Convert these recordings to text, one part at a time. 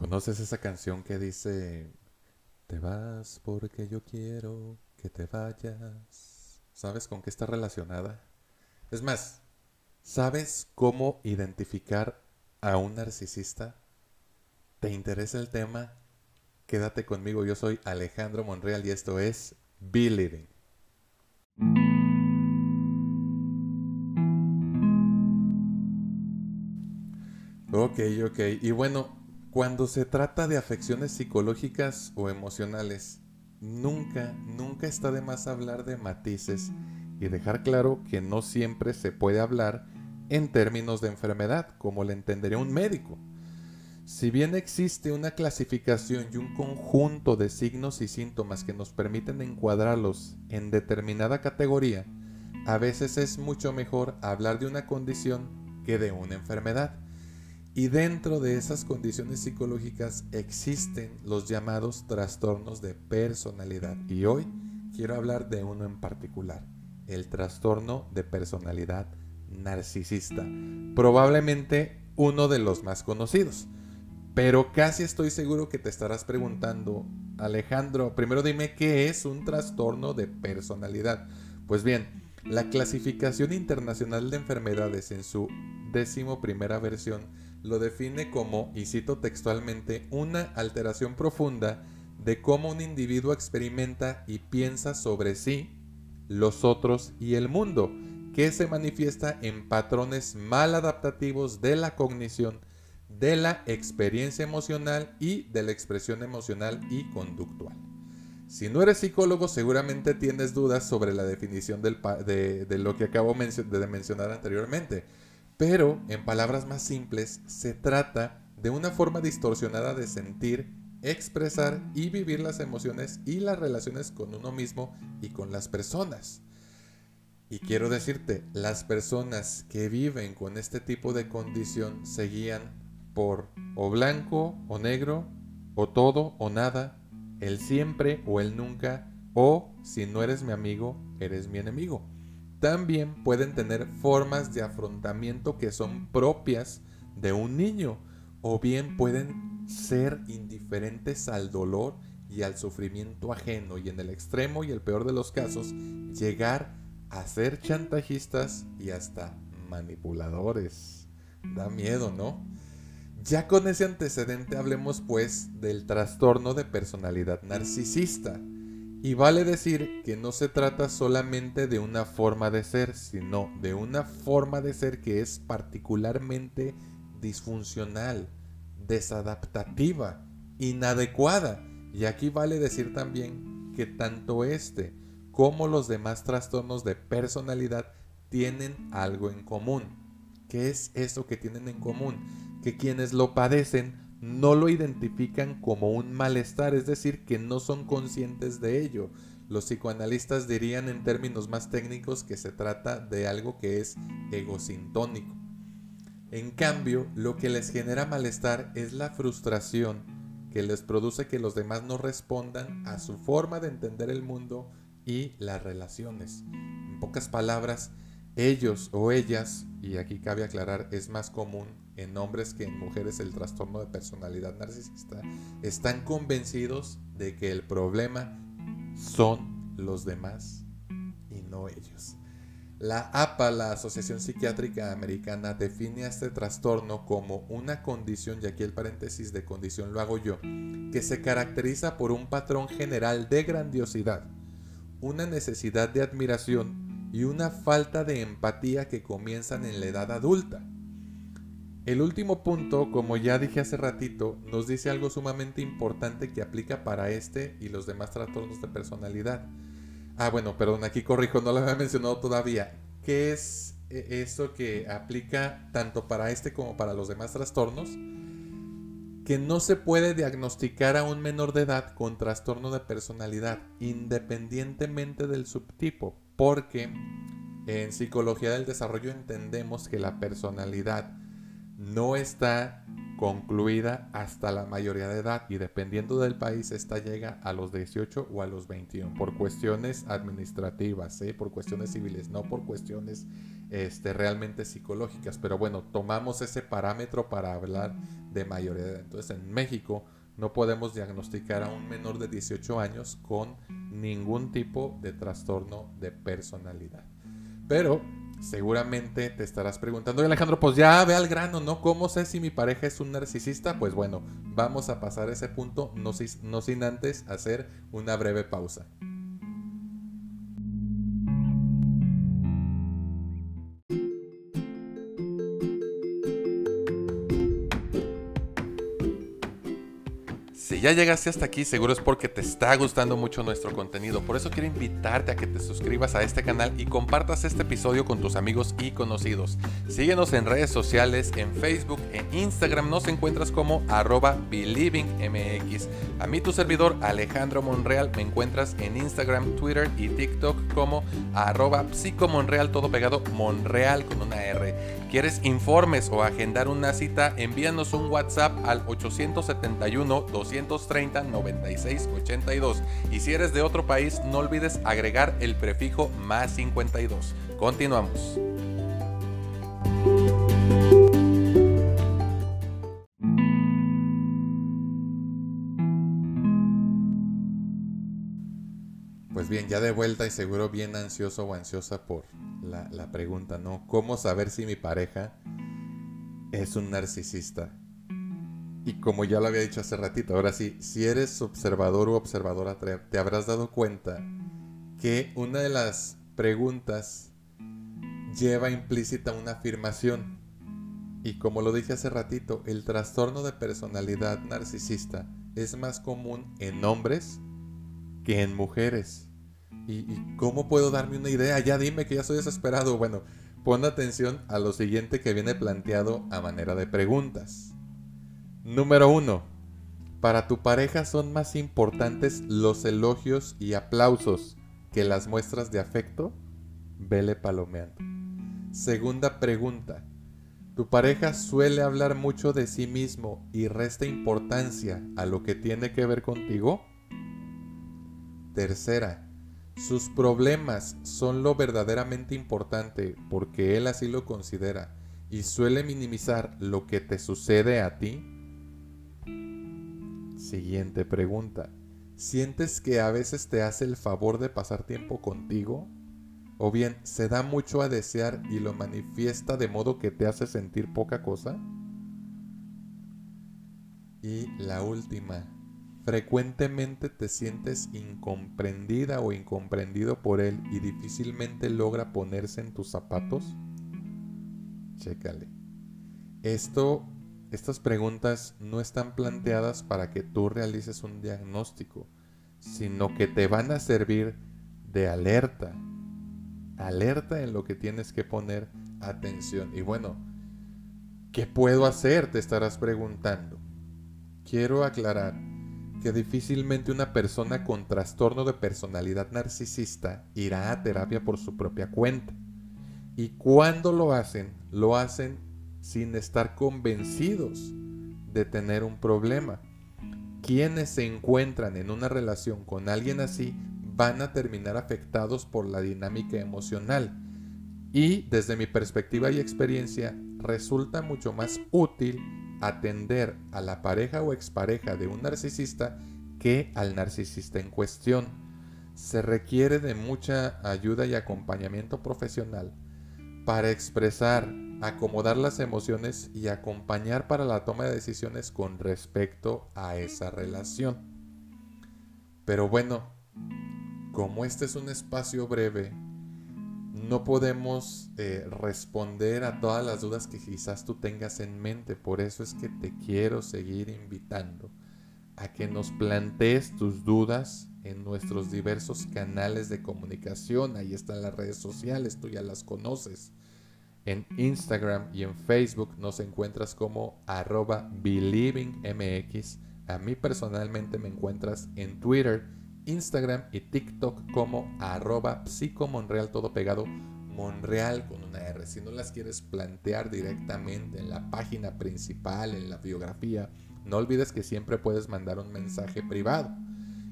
¿Conoces esa canción que dice, te vas porque yo quiero que te vayas? ¿Sabes con qué está relacionada? Es más, ¿sabes cómo identificar a un narcisista? ¿Te interesa el tema? Quédate conmigo, yo soy Alejandro Monreal y esto es Be Living. Ok, ok. Y bueno, cuando se trata de afecciones psicológicas o emocionales, nunca, nunca está de más hablar de matices y dejar claro que no siempre se puede hablar en términos de enfermedad, como le entendería un médico. Si bien existe una clasificación y un conjunto de signos y síntomas que nos permiten encuadrarlos en determinada categoría, a veces es mucho mejor hablar de una condición que de una enfermedad. Y dentro de esas condiciones psicológicas existen los llamados trastornos de personalidad. Y hoy quiero hablar de uno en particular, el trastorno de personalidad narcisista. Probablemente uno de los más conocidos. Pero casi estoy seguro que te estarás preguntando, Alejandro, primero dime qué es un trastorno de personalidad. Pues bien, la clasificación internacional de enfermedades en su décimo primera versión lo define como, y cito textualmente, una alteración profunda de cómo un individuo experimenta y piensa sobre sí, los otros y el mundo, que se manifiesta en patrones mal adaptativos de la cognición, de la experiencia emocional y de la expresión emocional y conductual. Si no eres psicólogo, seguramente tienes dudas sobre la definición de, lo que acabo de mencionar anteriormente. Pero, en palabras más simples, se trata de una forma distorsionada de sentir, expresar y vivir las emociones y las relaciones con uno mismo y con las personas. Y quiero decirte, las personas que viven con este tipo de condición se guían por o blanco o negro, o todo o nada, el siempre o el nunca, o si no eres mi amigo, eres mi enemigo también pueden tener formas de afrontamiento que son propias de un niño o bien pueden ser indiferentes al dolor y al sufrimiento ajeno y en el extremo y el peor de los casos llegar a ser chantajistas y hasta manipuladores. Da miedo, ¿no? Ya con ese antecedente hablemos pues del trastorno de personalidad narcisista. Y vale decir que no se trata solamente de una forma de ser, sino de una forma de ser que es particularmente disfuncional, desadaptativa, inadecuada. Y aquí vale decir también que tanto este como los demás trastornos de personalidad tienen algo en común. ¿Qué es eso que tienen en común? Que quienes lo padecen no lo identifican como un malestar, es decir, que no son conscientes de ello. Los psicoanalistas dirían en términos más técnicos que se trata de algo que es egosintónico. En cambio, lo que les genera malestar es la frustración que les produce que los demás no respondan a su forma de entender el mundo y las relaciones. En pocas palabras, ellos o ellas, y aquí cabe aclarar, es más común en hombres que en mujeres el trastorno de personalidad narcisista, están convencidos de que el problema son los demás y no ellos. La APA, la Asociación Psiquiátrica Americana, define a este trastorno como una condición, y aquí el paréntesis de condición lo hago yo, que se caracteriza por un patrón general de grandiosidad, una necesidad de admiración y una falta de empatía que comienzan en la edad adulta. El último punto, como ya dije hace ratito, nos dice algo sumamente importante que aplica para este y los demás trastornos de personalidad. Ah, bueno, perdón, aquí corrijo, no lo había mencionado todavía. ¿Qué es eh, eso que aplica tanto para este como para los demás trastornos? Que no se puede diagnosticar a un menor de edad con trastorno de personalidad, independientemente del subtipo, porque en psicología del desarrollo entendemos que la personalidad no está concluida hasta la mayoría de edad y dependiendo del país esta llega a los 18 o a los 21 por cuestiones administrativas, ¿eh? por cuestiones civiles, no por cuestiones este, realmente psicológicas. Pero bueno, tomamos ese parámetro para hablar de mayoría de edad. Entonces en México no podemos diagnosticar a un menor de 18 años con ningún tipo de trastorno de personalidad. Pero Seguramente te estarás preguntando, Alejandro, pues ya ve al grano, ¿no? ¿Cómo sé si mi pareja es un narcisista? Pues bueno, vamos a pasar ese punto, no, no sin antes hacer una breve pausa. Ya llegaste hasta aquí, seguro es porque te está gustando mucho nuestro contenido. Por eso quiero invitarte a que te suscribas a este canal y compartas este episodio con tus amigos y conocidos. Síguenos en redes sociales, en Facebook, en Instagram nos encuentras como arroba believingmx. A mí tu servidor Alejandro Monreal me encuentras en Instagram, Twitter y TikTok como arroba psicomonreal, todo pegado Monreal con una R. ¿Quieres informes o agendar una cita? Envíanos un WhatsApp al 871 200 230 96 82. Y si eres de otro país, no olvides agregar el prefijo más 52. Continuamos. Pues bien, ya de vuelta y seguro bien ansioso o ansiosa por la, pregunta, ¿no? ¿Cómo saber si mi pareja es un narcisista? Y como ya lo había dicho hace ratito, ahora sí, si eres observador o observadora, te habrás dado cuenta que una de las preguntas lleva implícita una afirmación. Y como lo dije hace ratito, el trastorno de personalidad narcisista es más común en hombres que en mujeres. ¿Y, ¿Y, cómo puedo darme una idea? Ya dime que ya soy desesperado. Bueno, pon atención a lo siguiente que viene planteado a manera de preguntas. Número 1. Para tu pareja son más importantes los elogios y aplausos que las muestras de afecto. Vele palomeando. Segunda pregunta. ¿Tu pareja suele hablar mucho de sí mismo y resta importancia a lo que tiene que ver contigo? Tercera. Sus problemas son lo verdaderamente importante porque él así lo considera y suele minimizar lo que te sucede a ti. Siguiente pregunta. ¿Sientes que a veces te hace el favor de pasar tiempo contigo? ¿O bien se da mucho a desear y lo manifiesta de modo que te hace sentir poca cosa? Y la última. ¿Frecuentemente te sientes incomprendida o incomprendido por él y difícilmente logra ponerse en tus zapatos? Chécale. Estas preguntas no están planteadas para que tú realices un diagnóstico, sino que te van a servir de alerta. Alerta en lo que tienes que poner atención. Y bueno, ¿qué puedo hacer? Te estarás preguntando. Quiero aclarar que difícilmente una persona con trastorno de personalidad narcisista irá a terapia por su propia cuenta. Y cuando lo hacen, lo hacen sin estar convencidos de tener un problema. Quienes se encuentran en una relación con alguien así van a terminar afectados por la dinámica emocional. Y desde mi perspectiva y experiencia, resulta mucho más útil atender a la pareja o expareja de un narcisista que al narcisista en cuestión. Se requiere de mucha ayuda y acompañamiento profesional para expresar acomodar las emociones y acompañar para la toma de decisiones con respecto a esa relación. Pero bueno, como este es un espacio breve, no podemos eh, responder a todas las dudas que quizás tú tengas en mente. Por eso es que te quiero seguir invitando a que nos plantees tus dudas en nuestros diversos canales de comunicación. Ahí están las redes sociales, tú ya las conoces. En Instagram y en Facebook nos encuentras como arroba believingmx. A mí personalmente me encuentras en Twitter, Instagram y TikTok como arroba psicomonreal todo pegado Monreal con una R. Si no las quieres plantear directamente en la página principal, en la biografía, no olvides que siempre puedes mandar un mensaje privado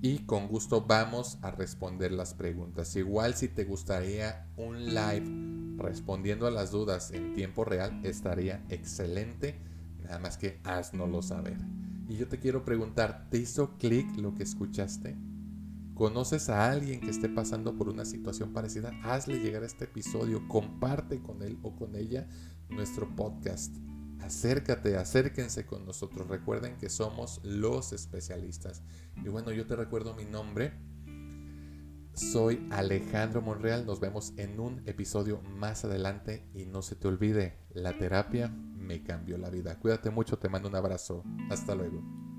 y con gusto vamos a responder las preguntas. Igual si te gustaría un live respondiendo a las dudas en tiempo real, estaría excelente. Nada más que haznoslo saber. Y yo te quiero preguntar, ¿te hizo clic lo que escuchaste? ¿Conoces a alguien que esté pasando por una situación parecida? Hazle llegar este episodio, comparte con él o con ella nuestro podcast. Acércate, acérquense con nosotros. Recuerden que somos los especialistas. Y bueno, yo te recuerdo mi nombre. Soy Alejandro Monreal. Nos vemos en un episodio más adelante. Y no se te olvide, la terapia me cambió la vida. Cuídate mucho, te mando un abrazo. Hasta luego.